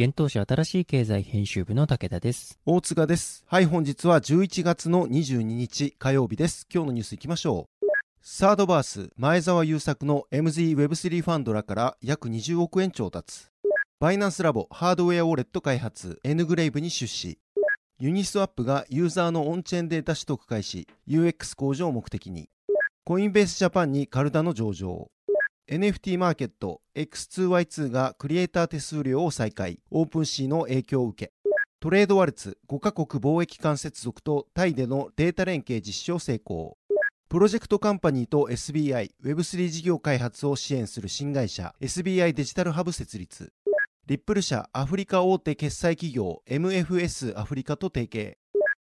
現当社新しい経済編集部の武田です。大塚です。はい、本日は11月の22日火曜日です。今日のニュースいきましょう。サードバース、前澤友作の MZWeb3 ファンドらから約20億円調達。バイナンスラボハードウェアウォレット開発 N グレイブに出資。ユニスワップがユーザーのオンチェーンデータ取得開始、UX 向上を目的に。コインベースジャパンにカルダの上場。NFT マーケット X2Y2 がクリエイター手数料を再開、オープンシーの影響を受け。トレードワルツ5カ国貿易間接続とタイでのデータ連携実施を成功。プロジェクトカンパニーと SBI、Web3 事業開発を支援する新会社 SBI デジタルハブ設立。リップル社アフリカ大手決済企業 MFS アフリカと提携。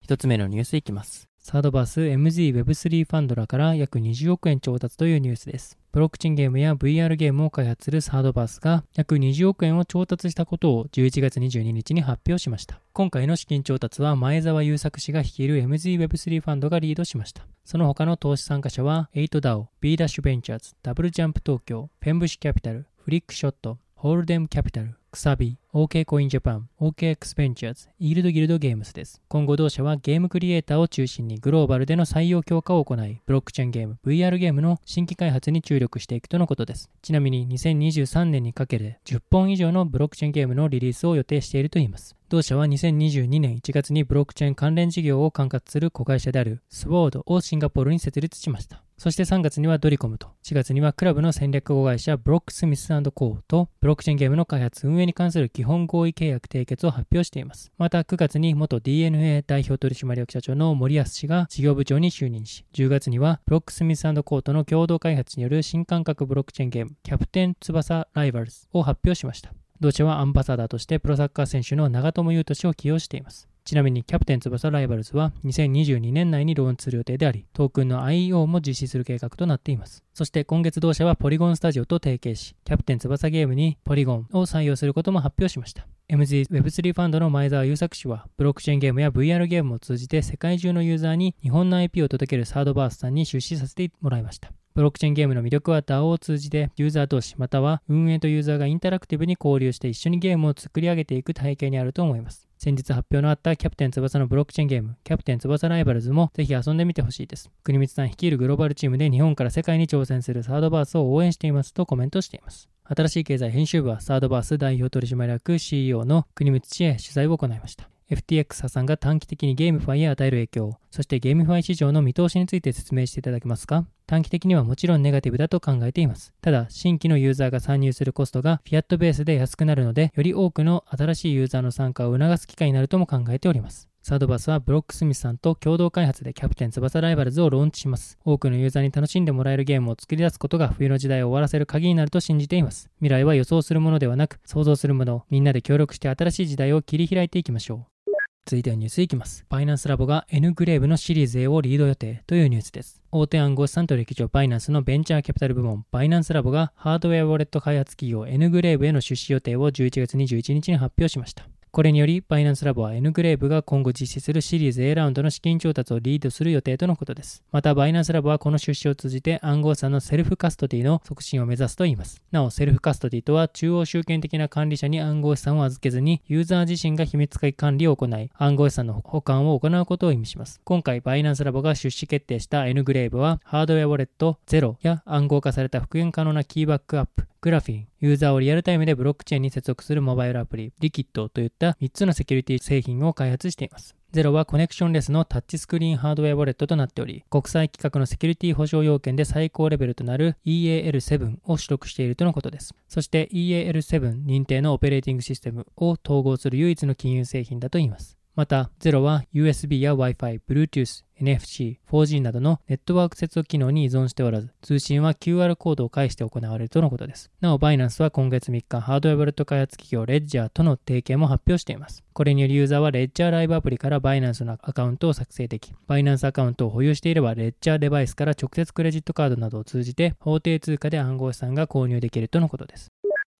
一つ目のニュースいきます。サードバース MZWeb3 ファンドらから約20億円調達というニュースです。ブロックチェーンゲームや VR ゲームを開発するサードバースが約20億円を調達したことを11月22日に発表しました。今回の資金調達は前澤友作氏が率いる MZWeb3 ファンドがリードしました。その他の投資参加者は 8DAO、B ダッシュベンチャーズ、ダブルジャンプ東京、ペンブシキャピタル、フリックショット、ホールデムキャピタル、サビ、OK コインジャパン、OKX ベンチャーズ、イールドギルドゲームスです。今後同社はゲームクリエイターを中心にグローバルでの採用強化を行い、ブロックチェーンゲーム、VR ゲームの新規開発に注力していくとのことです。ちなみに2023年にかけて10本以上のブロックチェーンゲームのリリースを予定しているといいます。同社は2022年1月にブロックチェーン関連事業を管轄する子会社であるスウォードをシンガポールに設立しました。そして3月にはドリコムと、4月にはクラブの戦略子会社ブロックスミスコーと、ブロックチェーンゲームの開発運営に関する基本合意契約締結を発表しています。また9月に元 DNA 代表取締役社長の森保氏が事業部長に就任し、10月にはブロックスミスコーとの共同開発による新感覚ブロックチェーンゲーム、キャプテン翼ライバルズを発表しました。同社はアンバサダーとしてプロサッカー選手の長友佑都氏を起用しています。ちなみにキャプテン翼ライバルズは2022年内にローンチする予定であり、トークンの IEO も実施する計画となっています。そして今月同社はポリゴンスタジオと提携し、キャプテン翼ゲームにポリゴンを採用することも発表しました。MZWeb3 ファンドの前澤友作氏は、ブロックチェーンゲームや VR ゲームを通じて世界中のユーザーに日本の IP を届けるサードバースさんに出資させてもらいました。ブロックチェーンゲームの魅力は DAO を通じてユーザー同士または運営とユーザーがインタラクティブに交流して一緒にゲームを作り上げていく背景にあると思います。先日発表のあったキャプテン翼のブロックチェーンゲーム、キャプテン翼ライバルズもぜひ遊んでみてほしいです。国光さん率いるグローバルチームで日本から世界に挑戦するサードバースを応援していますとコメントしています。新しい経済編集部はサードバース代表取締役 CEO の国光氏へ取材を行いました。FTX 破産が短期的にゲームファイへ与える影響、そしてゲームファイ市場の見通しについて説明していただけますか？短期的にはもちろんネガティブだと考えています。ただ、新規のユーザーが参入するコストがフィアットベースで安くなるので、より多くの新しいユーザーの参加を促す機会になるとも考えております。サードバースはブロックスミスさんと共同開発でキャプテン翼ライバルズをローンチします。多くのユーザーに楽しんでもらえるゲームを作り出すことが冬の時代を終わらせる鍵になると信じています。未来は予想するものではなく、創造するものみんなで協力して新しい時代を切り開いていきましょう。続いてはニュースいきます。バイナンスラボが N グレーブのシリーズ A をリード予定というニュースです。大手暗号資産取引所バイナンスのベンチャーキャピタル部門バイナンスラボがハードウェアウォレット開発企業 N グレーブへの出資予定を11月21日に発表しました。これにより、バイナンスラボは N グレーブが今後実施するシリーズ A ラウンドの資金調達をリードする予定とのことです。また、バイナンスラボはこの出資を通じて暗号資産のセルフカストディの促進を目指すと言います。なお、セルフカストディとは中央集権的な管理者に暗号資産を預けずに、ユーザー自身が秘密解管理を行い、暗号資産の保管を行うことを意味します。今回、バイナンスラボが出資決定した N グレーブは、ハードウェアウォレット0や暗号化された復元可能なキーバックアップ、グラフィン、ユーザーをリアルタイムでブロックチェーンに接続するモバイルアプリ、リキッドといった3つのセキュリティ製品を開発しています。ゼロはコネクションレスのタッチスクリーンハードウェアウォレットとなっており、国際規格のセキュリティ保証要件で最高レベルとなる EAL7 を取得しているとのことです。そして EAL7 認定のオペレーティングシステムを統合する唯一の金融製品だといいます。また、ゼロは USB や Wi-Fi、Bluetooth、NFC、4G などのネットワーク接続機能に依存しておらず、通信は QR コードを介して行われるとのことです。なお、バイナンスは今月3日、ハードウェアウォレット開発企業レッジャーとの提携も発表しています。これによりユーザーはレッジャーライブアプリからバイナンスのアカウントを作成でき、バイナンスアカウントを保有していれば、レッジャーデバイスから直接クレジットカードなどを通じて、法定通貨で暗号資産が購入できるとのことです。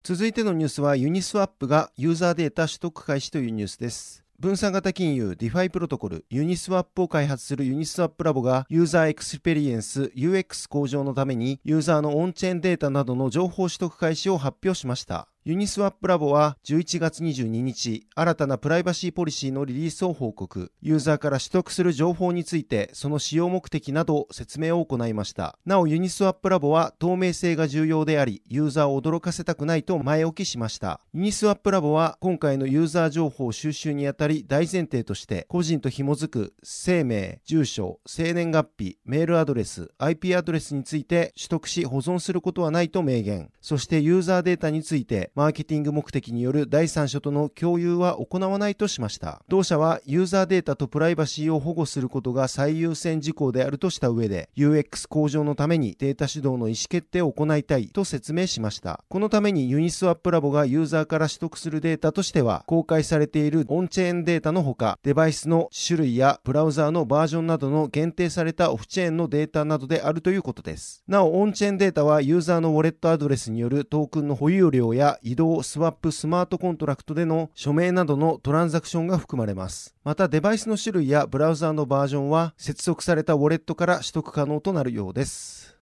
続いてのニュースはユニスワップがユーザーデータ取得開始というニュースです。分散型金融 DeFi プロトコルユニスワップを開発するユニスワップラボがユーザーエクスペリエンス UX 向上のためにユーザーのオンチェーンデータなどの情報取得開始を発表しました。ユニスワップラボは11月22日、新たなプライバシーポリシーのリリースを報告。ユーザーから取得する情報について、その使用目的など説明を行いました。なお、ユニスワップラボは透明性が重要であり、ユーザーを驚かせたくないと前置きしました。ユニスワップラボは今回のユーザー情報収集にあたり大前提として、個人と紐づく氏名、住所、生年月日、メールアドレス、IP アドレスについて取得し保存することはないと明言。そしてユーザーデータについて、マーケティング目的による第三者との共有は行わないとしました。同社はユーザーデータとプライバシーを保護することが最優先事項であるとした上で、UX 向上のためにデータ主導の意思決定を行いたいと説明しました。このためにユニスワップラボがユーザーから取得するデータとしては、公開されているオンチェーンデータのほか、デバイスの種類やブラウザーのバージョンなどの限定されたオフチェーンのデータなどであるということです。なお、オンチェーンデータはユーザーのウォレットアドレスによるトークンの保有量や移動、スワップスマートコントラクトでの署名などのトランザクションが含まれます。またデバイスの種類やブラウザーのバージョンは接続されたウォレットから取得可能となるようです。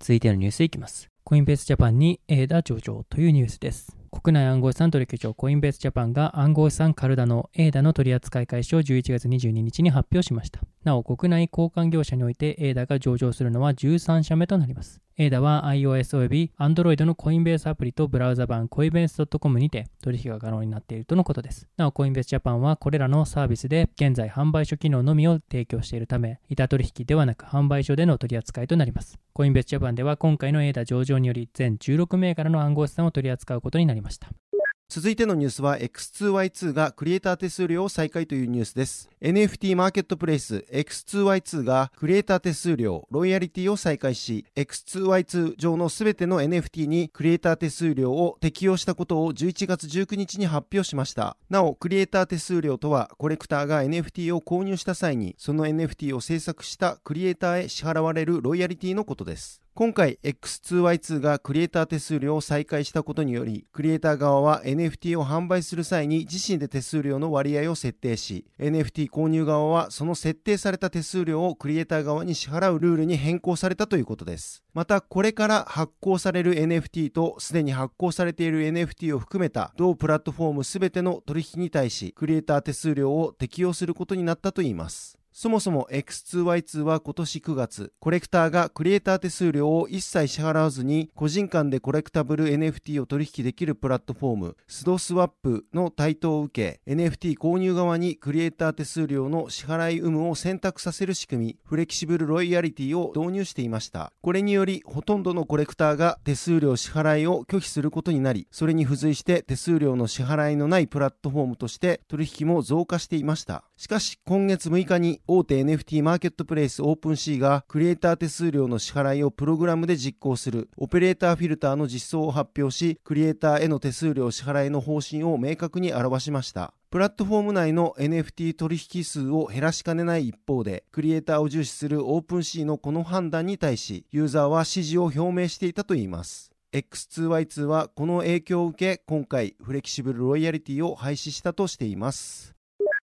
続いてのニュースいきます。コインベースジャパンに A ダ上場というニュースです。国内暗号資産取引所コインベースジャパンが暗号資産カルダの A ダの取扱い開始を11月22日に発表しました。なお、国内交換業者において A ダが上場するのは13社目となります。エイダは iOS および Android のコインベースアプリとブラウザ版コインベース .com にて取引が可能になっているとのことです。なお、コインベースジャパンはこれらのサービスで現在販売所機能のみを提供しているため、板取引ではなく販売所での取り扱いとなります。コインベースジャパンでは今回のエーダ上場により全16銘柄の暗号資産を取り扱うことになりました。続いてのニュースは X2Y2 がクリエイター手数料を再開というニュースです。NFT マーケットプレイス X2Y2 がクリエイター手数料、ロイヤリティを再開し、X2Y2 上のすべての NFT にクリエイター手数料を適用したことを11月19日に発表しました。なお、クリエイター手数料とは、コレクターが NFT を購入した際に、その NFT を制作したクリエイターへ支払われるロイヤリティのことです。今回 X2Y2 がクリエイター手数料を再開したことにより、クリエイター側は NFT を販売する際に自身で手数料の割合を設定し、NFT 購入側はその設定された手数料をクリエイター側に支払うルールに変更されたということです。また、これから発行される NFT とすでに発行されている NFT を含めた同プラットフォームすべての取引に対し、クリエイター手数料を適用することになったといいます。そもそも X2Y2 は今年9月、コレクターがクリエイター手数料を一切支払わずに、個人間でコレクタブル NFT を取引できるプラットフォーム、スドスワップの台頭を受け、NFT 購入側にクリエイター手数料の支払い有無を選択させる仕組み、フレキシブルロイヤリティを導入していました。これにより、ほとんどのコレクターが手数料支払いを拒否することになり、それに付随して手数料の支払いのないプラットフォームとして取引も増加していました。しかし、今月6日に大手 NFT マーケットプレイスオープンシーがクリエイター手数料の支払いをプログラムで実行するオペレーターフィルターの実装を発表し、クリエイターへの手数料支払いの方針を明確に表しました。プラットフォーム内の NFT 取引数を減らしかねない一方で、クリエイターを重視するオープンシーのこの判断に対し、ユーザーは支持を表明していたといいます。X2Y2 はこの影響を受け、今回フレキシブルロイヤリティを廃止したとしています。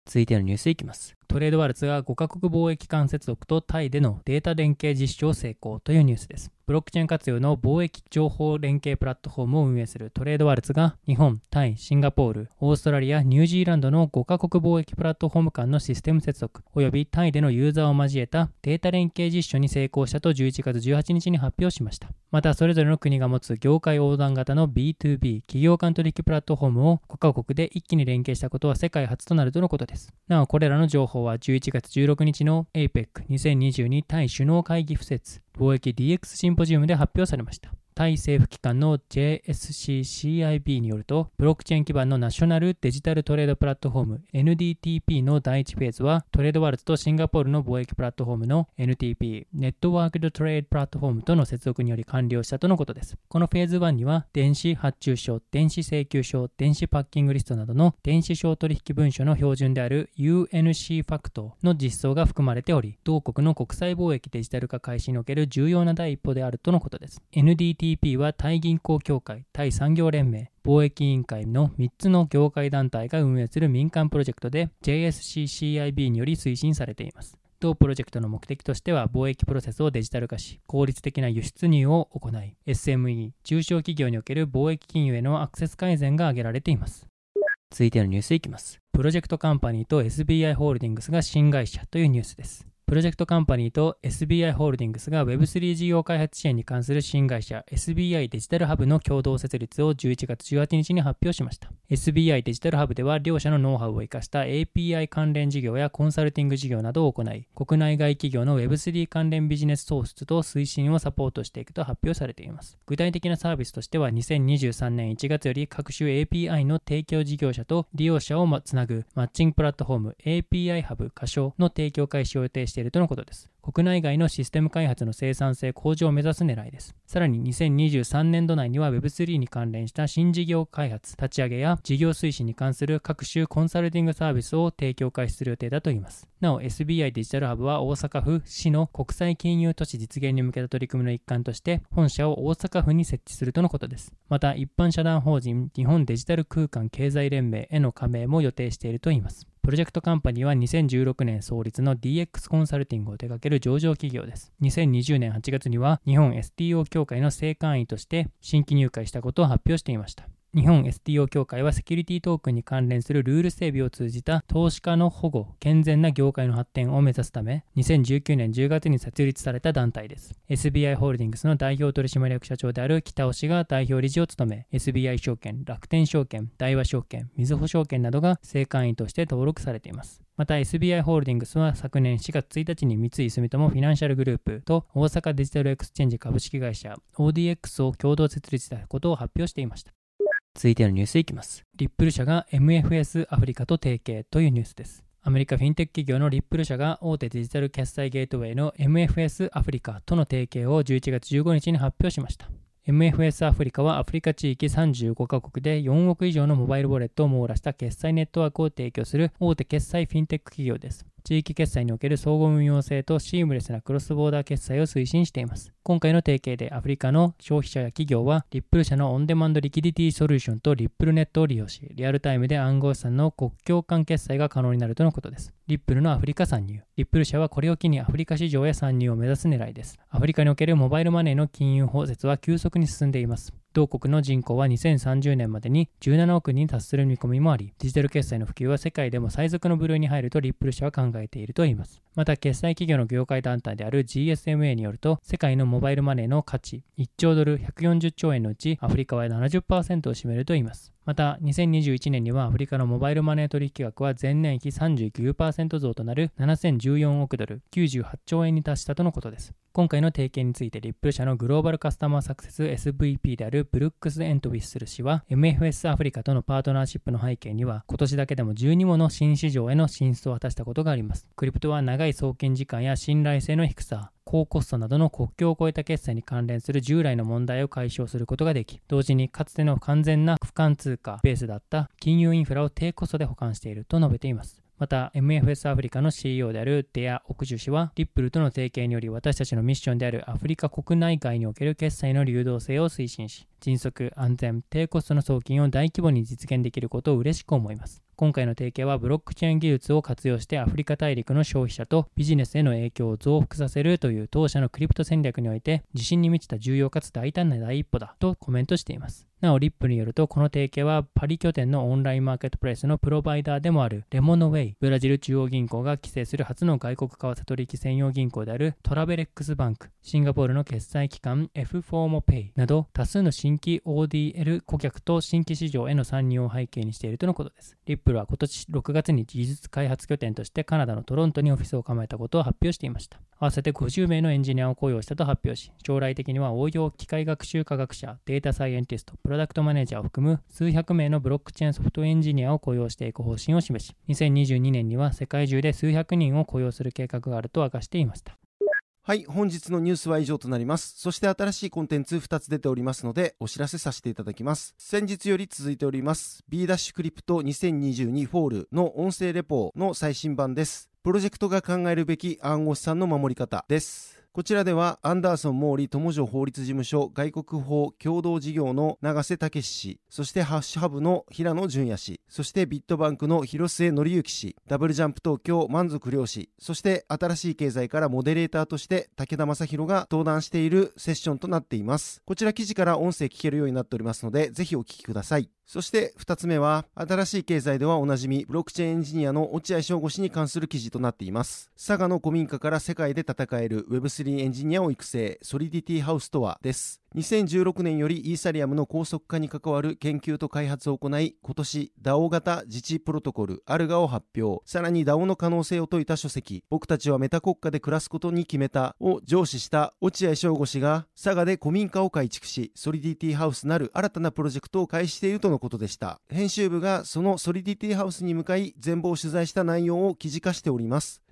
続いてのニュースいきます。トレードワルツが5カ国貿易間接続とタイでのデータ連携実証成功というニュースです。ブロックチェーン活用の貿易情報連携プラットフォームを運営するトレードワルツが日本、タイ、シンガポール、オーストラリア、ニュージーランドの5カ国貿易プラットフォーム間のシステム接続およびタイでのユーザーを交えたデータ連携実証に成功したと11月18日に発表しました。またそれぞれの国が持つ業界横断型の B2B 企業間取引プラットフォームを5カ国で一気に連携したことは世界初となるとのことです。なおこれらの情報は11月16日の APEC2022 対首脳会議敷設貿易 DX シンポジウムで発表されました。タイ政府機関の JSCCIB によると、ブロックチェーン基盤のナショナルデジタルトレードプラットフォーム NDTP の第1フェーズは、トレードワルツとシンガポールの貿易プラットフォームの NTP、ネットワークドトレードプラットフォームとの接続により完了したとのことです。このフェーズ1には、電子発注書、電子請求書、電子パッキングリストなどの電子商取引文書の標準である UNC ファクトの実装が含まれており、同国の国際貿易デジタル化開始における重要な第一歩であるとのことです。NDT NDTP はタイ銀行協会、タイ産業連盟、貿易委員会の3つの業界団体が運営する民間プロジェクトで JSCCIB により推進されています。同プロジェクトの目的としては貿易プロセスをデジタル化し、効率的な輸出入を行い、SME、中小企業における貿易金融へのアクセス改善が挙げられています。続いてのニュースいきます。プロジェクトカンパニーと SBI ホールディングスが新会社というニュースです。プロジェクトカンパニーと SBI ホールディングスが Web3 事業開発支援に関する新会社 SBI デジタルハブの共同設立を11月18日に発表しました。SBI デジタルハブでは両社のノウハウを生かした API 関連事業やコンサルティング事業などを行い、国内外企業の Web3 関連ビジネス創出と推進をサポートしていくと発表されています。具体的なサービスとしては2023年1月より各種 API の提供事業者と利用者をつなぐマッチングプラットフォーム API ハブ仮称の提供開始を予定しているとのことです。国内外のシステム開発の生産性向上を目指す狙いです。さらに2023年度内には Web3 に関連した新事業開発、立ち上げや事業推進に関する各種コンサルティングサービスを提供開始する予定だといいます。なお SBI デジタルハブは大阪府市の国際金融都市実現に向けた取り組みの一環として本社を大阪府に設置するとのことです。また一般社団法人日本デジタル空間経済連盟への加盟も予定しているといいます。プロジェクトカンパニーは2016年創立の DX コンサルティングを手掛ける上場企業です。2020年8月には日本 STO 協会の正会員として新規入会したことを発表していました。日本 STO 協会はセキュリティトークンに関連するルール整備を通じた投資家の保護、健全な業界の発展を目指すため、2019年10月に設立された団体です。SBI ホールディングスの代表取締役社長である北尾氏が代表理事を務め、SBI 証券、楽天証券、大和証券、みずほ証券などが正会員として登録されています。また SBI ホールディングスは昨年4月1日に三井住友フィナンシャルグループと大阪デジタルエクスチェンジ株式会社 ODX を共同設立したことを発表していました。続いてのニュースいきます。リップル社が MFS アフリカと提携というニュースです。アメリカフィンテック企業のリップル社が大手デジタル決済ゲートウェイの MFS アフリカとの提携を11月15日に発表しました。MFS アフリカはアフリカ地域35カ国で4億以上のモバイルウォレットを網羅した決済ネットワークを提供する大手決済フィンテック企業です。地域決済における相互運用性とシームレスなクロスボーダー決済を推進しています。今回の提携でアフリカの消費者や企業はリップル社のオンデマンドリキディティソリューションとリップルネットを利用し、リアルタイムで暗号資産の国境間決済が可能になるとのことです。リップルのアフリカ参入。リップル社はこれを機にアフリカ市場へ参入を目指す狙いです。アフリカにおけるモバイルマネーの金融包摂は急速に進んでいます。同国の人口は2030年までに17億人に達する見込みもあり、デジタル決済の普及は世界でも最速の部類に入るとリップル社は考えているといいます。また、決済企業の業界団体である GSMA によると、世界のモバイルマネーの価値1兆ドル140兆円のうち、アフリカは70%を占めるといいます。また、2021年にはアフリカのモバイルマネー取引額は前年比39%増となる7014億ドル98兆円に達したとのことです。今回の提携についてリップル社のグローバルカスタマーサクセス SVP であるブルックス・エントウィッスル氏は MFS アフリカとのパートナーシップの背景には今年だけでも12もの新市場への進出を果たしたことがあります。クリプトは長い送金時間や信頼性の低さ、高コストなどの国境を越えた決済に関連する従来の問題を解消することができ、同時にかつての完全な不換通貨ベースだった金融インフラを低コストで保管していると述べています。また MFS アフリカの CEO であるデア・オクジュ氏はリップルとの提携により私たちのミッションであるアフリカ国内外における決済の流動性を推進し迅速、安全、低コストの送金を大規模に実現できることを嬉しく思います。今回の提携はブロックチェーン技術を活用してアフリカ大陸の消費者とビジネスへの影響を増幅させるという当社のクリプト戦略において自信に満ちた重要かつ大胆な第一歩だとコメントしています。なお、リップによると、この提携はパリ拠点のオンラインマーケットプレイスのプロバイダーでもあるレモンウェイ、ブラジル中央銀行が規制する初の外国為替取引専用銀行であるトラベレックスバンク、シンガポールの決済機関 F フォーモペイなど多数の新規 ODL 顧客と新規市場への参入を背景にしているとのことです。リップルは今年6月に技術開発拠点としてカナダのトロントにオフィスを構えたことを発表していました。合わせて50名のエンジニアを雇用したと発表し、将来的には応用機械学習科学者、データサイエンティスト、プロダクトマネージャーを含む数百名のブロックチェーンソフトエンジニアを雇用していく方針を示し、2022年には世界中で数百人を雇用する計画があると明かしていました。はい、本日のニュースは以上となります。そして新しいコンテンツ2つ出ておりますので、お知らせさせていただきます。先日より続いております、B ダッシュクリプト2022フォールの音声レポの最新版です。プロジェクトが考えるべき暗号資産の守り方です。こちらでは、アンダーソン・モーリー友城法律事務所外国法共同事業の長瀬威志氏、そしてハッシュハブの平野淳也氏、そしてビットバンクの廣末紀之氏、ダブルジャンプ東京満足亮氏、そして新しい経済からモデレーターとして竹田匡宏が登壇しているセッションとなっています。こちら記事から音声聞けるようになっておりますので、ぜひお聞きください。そして2つ目は、新しい経済ではおなじみ、ブロックチェーンエンジニアの落合翔吾氏に関する記事となっています。佐賀の古民家から世界で戦える Web3 エンジニアを育成、ソリディティハウスとはです。2016年よりイーサリアムの高速化に関わる研究と開発を行い、今年 DAO 型自治プロトコルアルガを発表。さらに DAO の可能性を説いた書籍、僕たちはメタ国家で暮らすことに決めたを上司した落合翔吾氏が、佐賀で古民家を改築し、ソリディティハウスなる新たなプロジェクトを開始しているとのことでした。編集部がそのソリディティハウスに向かい、全貌を取材した内容を記事化しております。